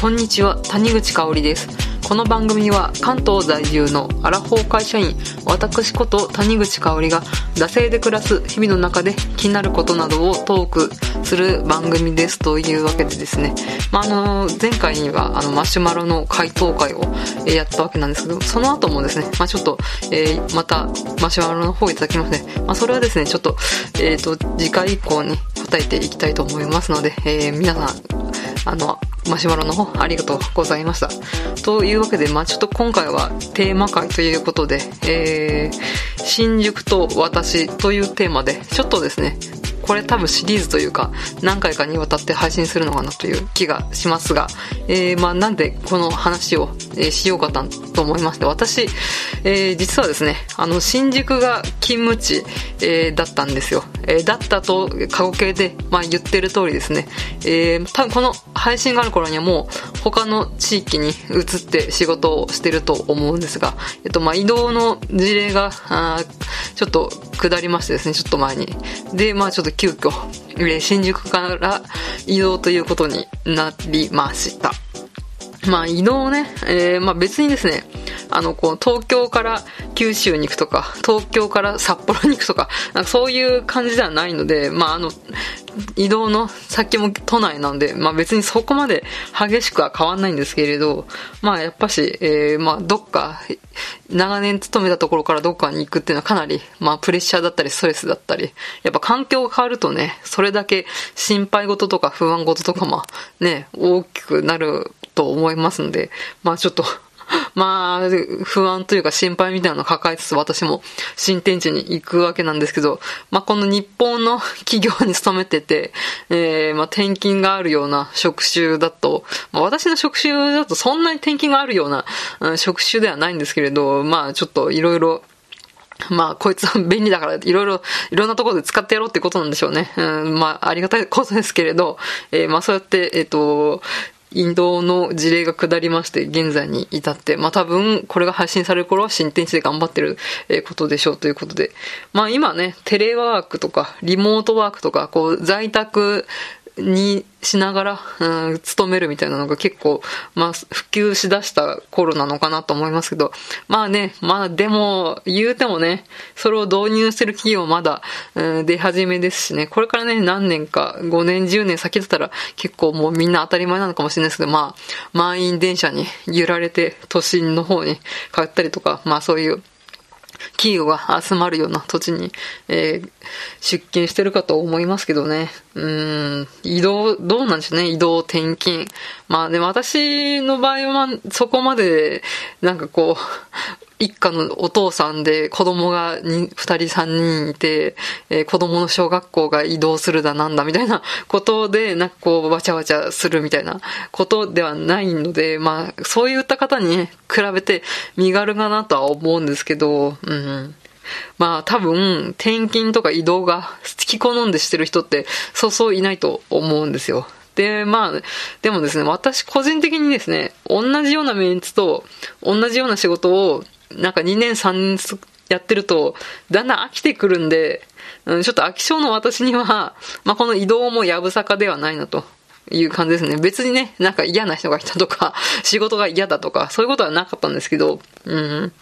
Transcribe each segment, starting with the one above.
こんにちは谷口香織です。この番組は関東在住のアラフォー会社員私こと谷口香織が惰性で暮らす日々の中で気になることなどをトークする番組ですというわけでですね、まあ、あの前回にはあのマシュマロの回答会をやったわけなんですけどその後もですね、まあ、ちょっと、えー、またマシュマロの方いただきますね、まあ、それはですねちょっと,、えーと、次回以降に答えていきたいと思いますので、えー、皆さんあのマシュマロの方ありがとうございました。というわけで、まあちょっと今回はテーマ会ということで、えー、新宿と私というテーマで、ちょっとですね、これ多分シリーズというか何回かにわたって配信するのかなという気がしますが、えー、まあなんでこの話を、え、しようかと思いまして私、えー、実はですねあの新宿が勤務地、えー、だったんですよ、え、だったと過去形で、まあ、言ってる通りですね、えー、多分この配信がある頃にはもう他の地域に移って仕事をしてると思うんですが、えっとまあ移動の事例があちょっと下りましてですねちょっと前にでまあちょっと急遽、新宿から移動ということになりました。まあ移動ね、えー、まあ別にですね、あの、こう、東京から九州に行くとか、東京から札幌に行くとか、なんかそういう感じではないので、まああの、移動の先も都内なんで、まあ別にそこまで激しくは変わんないんですけれど、まあやっぱし、えー、まあどっか、長年勤めたところからどっかに行くっていうのはかなり、まあプレッシャーだったりストレスだったり、やっぱ環境が変わるとね、それだけ心配事とか不安事とかもね、大きくなると思いますんで、まあちょっと まあ、不安というか心配みたいなのを抱えつつ私も新天地に行くわけなんですけど、まあこの日本の企業に勤めてて、えー、まあ転勤があるような職種だと、まあ私の職種だとそんなに転勤があるような、職種ではないんですけれど、まあちょっといろいろまあ、こいつは便利だから、いろいろ、いろんなところで使ってやろうってことなんでしょうね。うん、まあ、ありがたいことですけれど、えー、まあ、そうやって、えっ、ー、と、インドの事例が下りまして、現在に至って、まあ多分、これが配信される頃は新天地で頑張ってることでしょうということで、まあ今ね、テレワークとか、リモートワークとか、こう、在宅にしながら、うん、勤めるみたいなのが結構、まあ、普及しだした頃なのかなと思いますけど、まあね、まあでも、言うてもね、それを導入してる企業まだ、うん、出始めですしね、これからね、何年か、5年、10年先だったら結構もうみんな当たり前なのかもしれないですけど、まあ、満員電車に揺られて都心の方に帰ったりとか、まあそういう、企業が集まるような土地に、えー、出勤してるかと思いますけどね。うん、移動、どうなんでしょうね、移動、転勤。まあでも私の場合はそこまで、なんかこう、一家のお父さんで子供が二人三人いて、えー、子供の小学校が移動するだなんだみたいな ことで、なんかこう、わちゃわちゃするみたいなことではないので、まあ、そういった方に、比べて身軽かなとは思うんですけど、うん。まあ多分、転勤とか移動が好き好んでしてる人ってそうそういないと思うんですよ。で、まあ、でもですね、私個人的にですね、同じようなメンツと同じような仕事をなんか2年3年やってると、だんだん飽きてくるんで、うん、ちょっと飽き性の私には、まあ、この移動もやぶさかではないなと。いう感じですね。別にね、なんか嫌な人が来たとか、仕事が嫌だとか、そういうことはなかったんですけど、うん。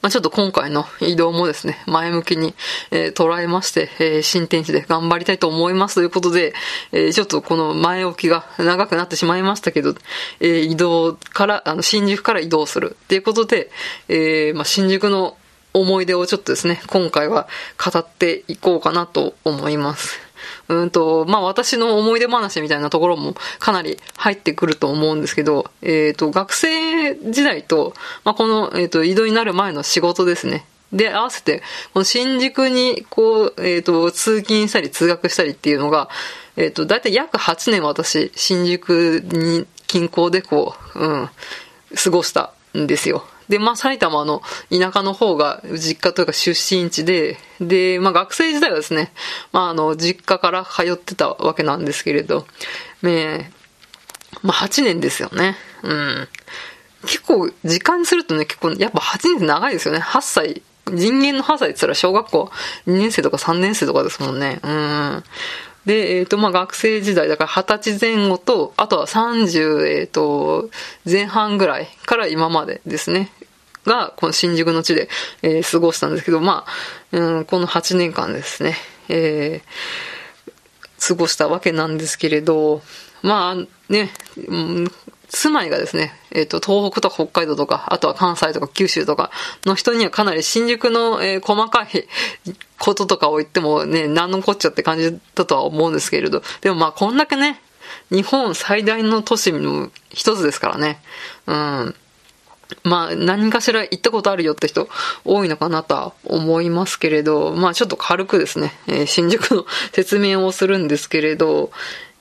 まあ、ちょっと今回の移動もですね、前向きに、えー、捉えまして、えー、新天地で頑張りたいと思いますということで、えー、ちょっとこの前置きが長くなってしまいましたけど、え、移動から、あの、新宿から移動するっていうことで、え、まあ、新宿の思い出をちょっとですね、今回は語っていこうかなと思います。うんと、まあ私の思い出話みたいなところもかなり入ってくると思うんですけど、えっ、ー、と、学生時代と、まあこの、えっ、ー、と、移動になる前の仕事ですね。で、合わせて、この新宿に、こう、えっ、ー、と、通勤したり通学したりっていうのが、えっ、と、だいたい約8年私、新宿に、近郊でこう、うん、過ごしたんですよ。で、まあ、埼玉の田舎の方が実家というか出身地で、で、まあ、学生時代はですね、まあ、あの、実家から通ってたわけなんですけれど、ねまあ、8年ですよね。うん。結構、時間にするとね、結構、やっぱ8年って長いですよね。8歳。人間の8歳って言ったら小学校2年生とか3年生とかですもんね。うん。で、えっ、ー、と、まあ、学生時代、だから二十歳前後と、あとは三十、えっ、ー、と、前半ぐらいから今までですね。が、この新宿の地で、えー、過ごしたんですけど、まあ、うん、この八年間ですね、えー、過ごしたわけなんですけれど、まあね、うん、住まいがですね、えっ、ー、と、東北とか北海道とか、あとは関西とか九州とかの人にはかなり新宿の、えー、細かいこととかを言ってもね、何のこっちゃって感じだとは思うんですけれど、でもまあこんだけね、日本最大の都市の一つですからね、うん。まあ、何かしら行ったことあるよって人多いのかなとは思いますけれど、まあちょっと軽くですね、えー、新宿の説明をするんですけれど、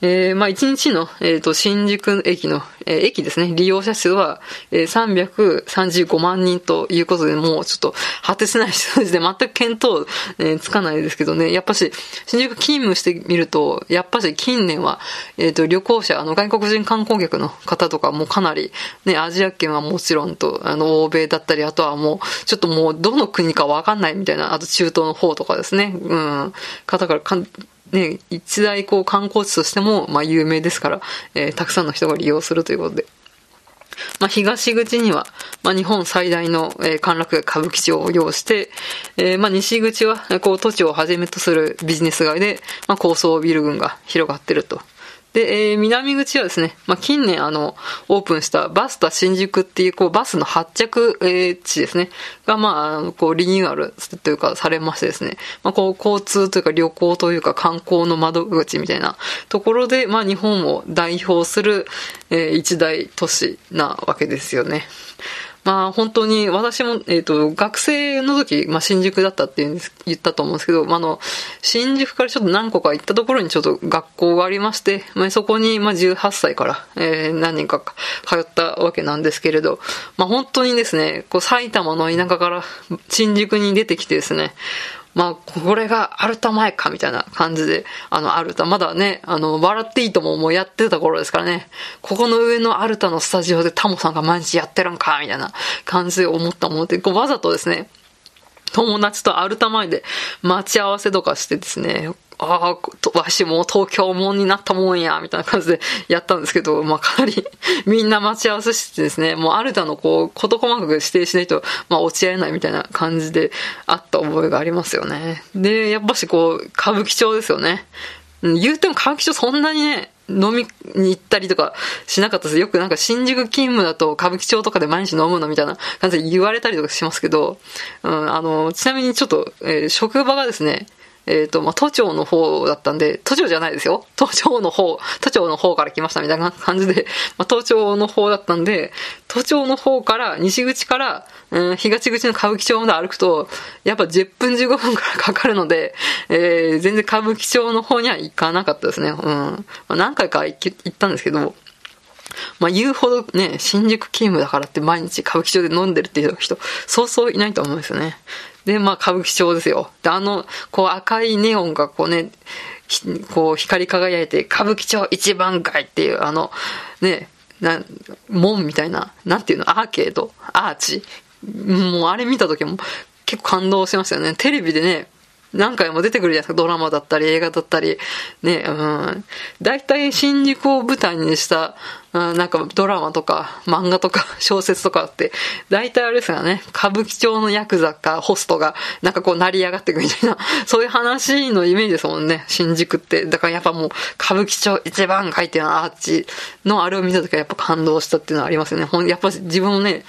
えー、まあ、1日の、えっ、ー、と、新宿駅の、えー、駅ですね、利用者数は、えー、335万人ということで、もうちょっと果てしない数字で全く見当、え、つかないですけどね、やっぱし、新宿勤務してみると、やっぱし近年は、えっ、と、旅行者、あの、外国人観光客の方とかもかなり、ね、アジア圏はもちろんと、あの、欧米だったり、あとはもう、ちょっともう、どの国かわかんないみたいな、あと中東の方とかですね、うん、方からかん、ね、一大こう観光地としても、まあ有名ですから、えー、たくさんの人が利用するということで。まあ、東口には、まあ、日本最大の、えー、歓楽歌舞伎町を要して、えー、まあ、西口は、こう、土地をはじめとするビジネス街で、まあ、高層ビル群が広がってると。で、えー、南口はですね、まあ、近年あの、オープンしたバスタ新宿っていう、こう、バスの発着、えー、地ですね、が、まあ、こう、リニューアルというか、されましてですね、まあ、こう、交通というか旅行というか観光の窓口みたいなところで、まあ、日本を代表する、えー、一大都市なわけですよね。まあ本当に私も、えっ、ー、と、学生の時、まあ新宿だったって言ったと思うんですけど、まあ、あの、新宿からちょっと何個か行ったところにちょっと学校がありまして、まあそこに、まあ18歳から、えー、何人か通ったわけなんですけれど、まあ本当にですね、こう埼玉の田舎から新宿に出てきてですね、まあ、これがアルタ前か、みたいな感じで、あの、アルタ、まだね、あの、笑っていいとももうやってた頃ですからね、ここの上のアルタのスタジオでタモさんが毎日やってるんか、みたいな感じで思ったもので、こうわざとですね、友達とアルタ前で待ち合わせとかしてですね、ああ、わしも東京もんになったもんや、みたいな感じでやったんですけど、まあ、かなり みんな待ち合わせしてですね、もうアルタのこう、事細かく指定しないと、まあ、落ち合えないみたいな感じであった覚えがありますよね。で、やっぱしこう、歌舞伎町ですよね。言うても歌舞伎町そんなにね、飲みに行ったりとかしなかったです。よくなんか新宿勤務だと歌舞伎町とかで毎日飲むのみたいな感じで言われたりとかしますけど、うん、あの、ちなみにちょっと、えー、職場がですね、えっ、ー、と、まあ、都庁の方だったんで、都庁じゃないですよ。都庁の方、都庁の方から来ましたみたいな 感じで、まあ、都庁の方だったんで、都庁の方から、西口から、うん、東口の歌舞伎町まで歩くと、やっぱ10分15分くらかかるので、えー、全然歌舞伎町の方には行かなかったですね。うん。まあ、何回か行ったんですけど、まあ、言うほどね、新宿勤務だからって毎日歌舞伎町で飲んでるっていう人、そうそういないと思うんですよね。で、まあ、歌舞伎町ですよ。で、あの、こう赤いネオンがこうね、こう光り輝いて、歌舞伎町一番街っていう、あの、ね、な、門みたいな、なんていうの、アーケード、アーチ。もうあれ見た時も結構感動しましたよね。テレビでね、何回も出てくるじゃないですか。ドラマだったり、映画だったり。ね、うん。大体新宿を舞台にした、うん、なんかドラマとか漫画とか 小説とかって、大体あれですがね、歌舞伎町のヤクザかホストがなんかこう成り上がっていくみたいな、そういう話のイメージですもんね、新宿って。だからやっぱもう歌舞伎町一番街っていうのはアーチのあれを見た時はやっぱ感動したっていうのはありますよね。ほんやっぱ自分もね、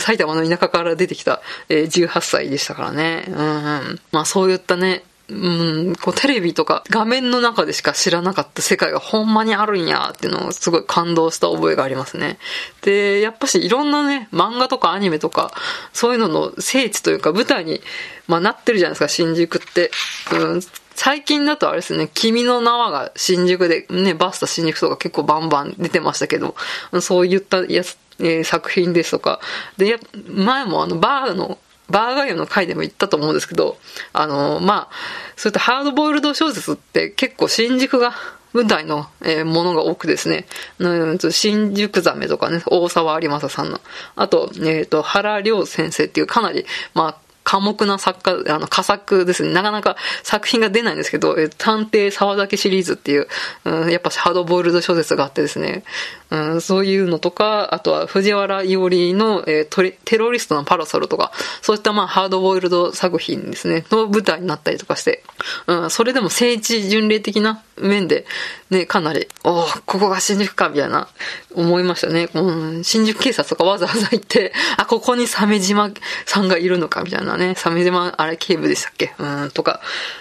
埼玉の田舎から出てきた、え、18歳でしたからね。うん、うん。まあそういったね、うん、こうテレビとか画面の中でしか知らなかった世界がほんまにあるんやっていうのをすごい感動した覚えがありますね。で、やっぱしいろんなね、漫画とかアニメとか、そういうのの聖地というか舞台に、まあ、なってるじゃないですか、新宿って。うん最近だとあれですね、君の名はが新宿で、ね、バスタ新宿とか結構バンバン出てましたけど、そういったやつ、えー、作品ですとか、で、前もあの、バーのバーガー用の回でも言ったと思うんですけど、あの、まあ、そういったハードボイルド小説って結構新宿が舞台の、え、ものが多くですね、新宿ザメとかね、大沢有正さんの、あと、えっ、ー、と、原良先生っていうかなり、まあ、寡黙な作家、あの、佳作ですね。なかなか作品が出ないんですけど、探偵沢崎シリーズっていう、うん、やっぱハードボイルド小説があってですね、うん、そういうのとか、あとは藤原伊織の、えー、テロリストのパラソルとか、そういったまあハードボイルド作品ですね、の舞台になったりとかして、うん、それでも聖地巡礼的な面で、ね、かなり、おここが新宿か、みたいな、思いましたね。うん、新宿警察とかわざわざ行って、あ、ここに鮫島さんがいるのか、みたいなね。ね鮫島、あれ警部でしたっけ？うん、とか。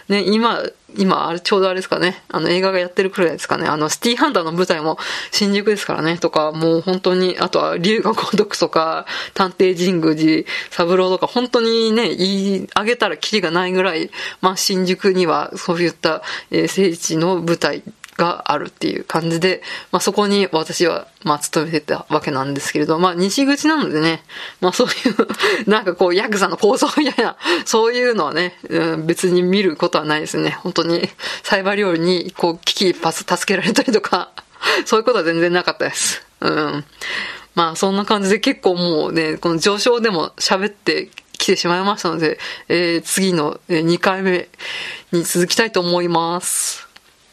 ね、今、今、あれ、ちょうどあれですかね。あの、映画がやってるくらいですかね。あの、シティハンターの舞台も新宿ですからね。とか、もう本当に、あとは、竜が如くとか、探偵神宮寺三郎とか、本当にね、言い上げたらキリがないぐらい、まあ、新宿には、そういった、えー、聖地の舞台があるっていう感じで、まあそこに私は、まあ勤めてたわけなんですけれど、まあ西口なのでね、まあそういう なんかこうヤクザの構想みたいな、そういうのはね、うん、別に見ることはないですね。本当に、サイバー料理にこう危機一髪助けられたりとか、そういうことは全然なかったです。うん。まあそんな感じで結構もうね、この上昇でも喋ってきてしまいましたので、えー、次の2回目に続きたいと思います。